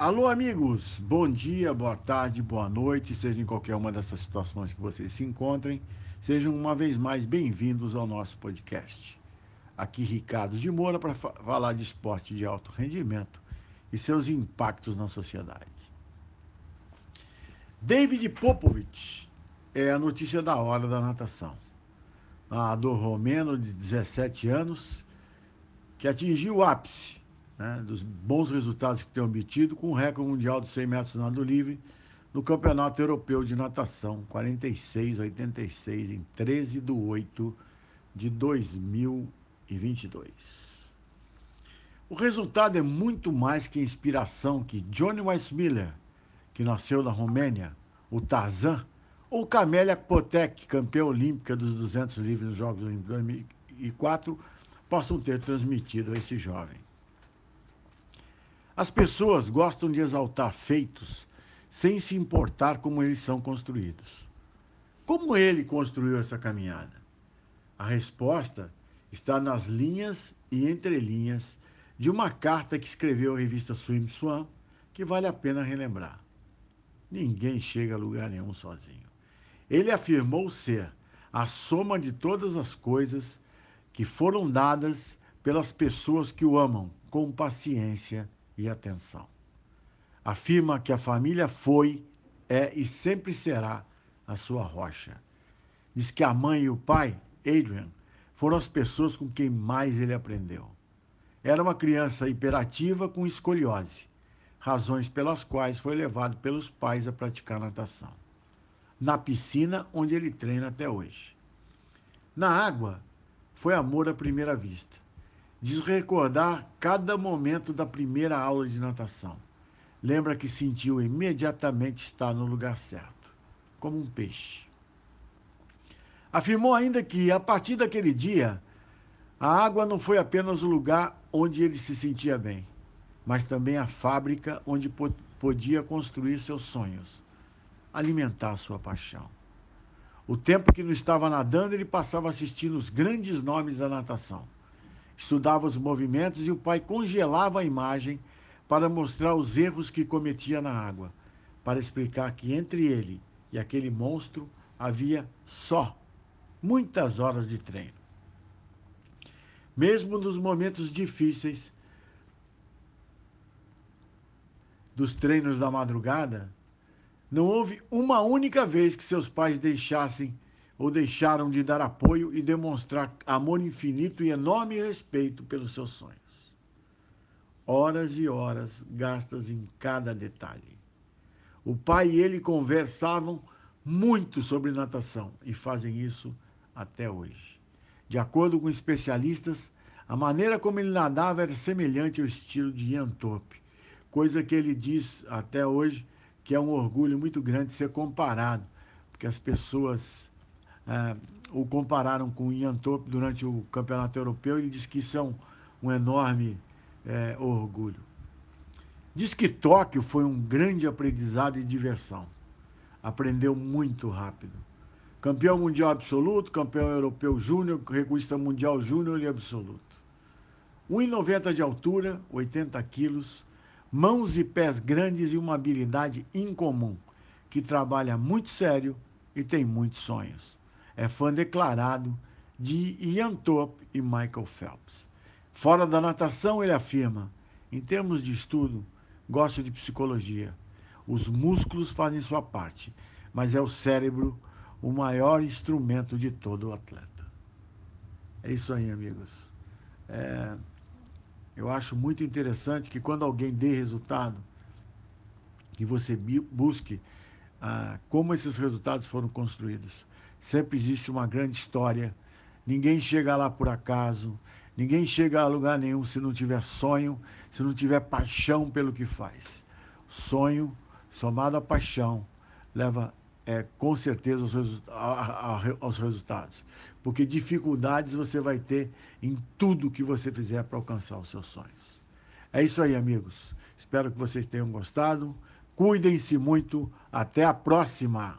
Alô, amigos! Bom dia, boa tarde, boa noite, seja em qualquer uma dessas situações que vocês se encontrem. Sejam uma vez mais bem-vindos ao nosso podcast. Aqui Ricardo de Moura para falar de esporte de alto rendimento e seus impactos na sociedade. David Popovich é a notícia da hora da natação. Nadador romeno de 17 anos que atingiu o ápice né, dos bons resultados que tem obtido com o recorde mundial dos 100 metros nado livre no Campeonato Europeu de Natação, 46-86, em 13 de 8 de 2022. O resultado é muito mais que a inspiração que Johnny Weissmiller, que nasceu na Romênia, o Tarzan, ou Camélia Potek, campeã olímpica dos 200 livres nos Jogos Olímpicos de 2004, possam ter transmitido a esse jovem. As pessoas gostam de exaltar feitos sem se importar como eles são construídos. Como ele construiu essa caminhada? A resposta está nas linhas e entrelinhas de uma carta que escreveu a revista Swim Swan, que vale a pena relembrar. Ninguém chega a lugar nenhum sozinho. Ele afirmou ser a soma de todas as coisas que foram dadas pelas pessoas que o amam com paciência e atenção afirma que a família foi, é e sempre será a sua rocha. Diz que a mãe e o pai, Adrian, foram as pessoas com quem mais ele aprendeu. Era uma criança hiperativa com escoliose, razões pelas quais foi levado pelos pais a praticar natação. Na piscina, onde ele treina até hoje. Na água, foi amor à primeira vista. Diz recordar cada momento da primeira aula de natação lembra que sentiu imediatamente estar no lugar certo, como um peixe. Afirmou ainda que, a partir daquele dia, a água não foi apenas o lugar onde ele se sentia bem, mas também a fábrica onde podia construir seus sonhos, alimentar sua paixão. O tempo que não estava nadando, ele passava assistindo os grandes nomes da natação. Estudava os movimentos e o pai congelava a imagem para mostrar os erros que cometia na água, para explicar que entre ele e aquele monstro havia só muitas horas de treino. Mesmo nos momentos difíceis dos treinos da madrugada, não houve uma única vez que seus pais deixassem ou deixaram de dar apoio e demonstrar amor infinito e enorme respeito pelos seus sonhos horas e horas gastas em cada detalhe. O pai e ele conversavam muito sobre natação e fazem isso até hoje. De acordo com especialistas, a maneira como ele nadava era semelhante ao estilo de Ian Thorpe, coisa que ele diz até hoje que é um orgulho muito grande ser comparado, porque as pessoas é, o compararam com Ian Thorpe durante o Campeonato Europeu. Ele diz que isso é um, um enorme é, orgulho. Diz que Tóquio foi um grande aprendizado e diversão. Aprendeu muito rápido. Campeão mundial absoluto, campeão europeu júnior, recordista mundial júnior e absoluto. 1,90 de altura, 80 quilos, mãos e pés grandes e uma habilidade incomum, que trabalha muito sério e tem muitos sonhos. É fã declarado de Ian Thorpe e Michael Phelps. Fora da natação, ele afirma: em termos de estudo, gosto de psicologia. Os músculos fazem sua parte, mas é o cérebro o maior instrumento de todo o atleta. É isso aí, amigos. É, eu acho muito interessante que quando alguém dê resultado, que você busque ah, como esses resultados foram construídos. Sempre existe uma grande história. Ninguém chega lá por acaso. Ninguém chega a lugar nenhum se não tiver sonho, se não tiver paixão pelo que faz. Sonho somado à paixão leva é, com certeza aos, aos resultados. Porque dificuldades você vai ter em tudo que você fizer para alcançar os seus sonhos. É isso aí, amigos. Espero que vocês tenham gostado. Cuidem-se muito. Até a próxima!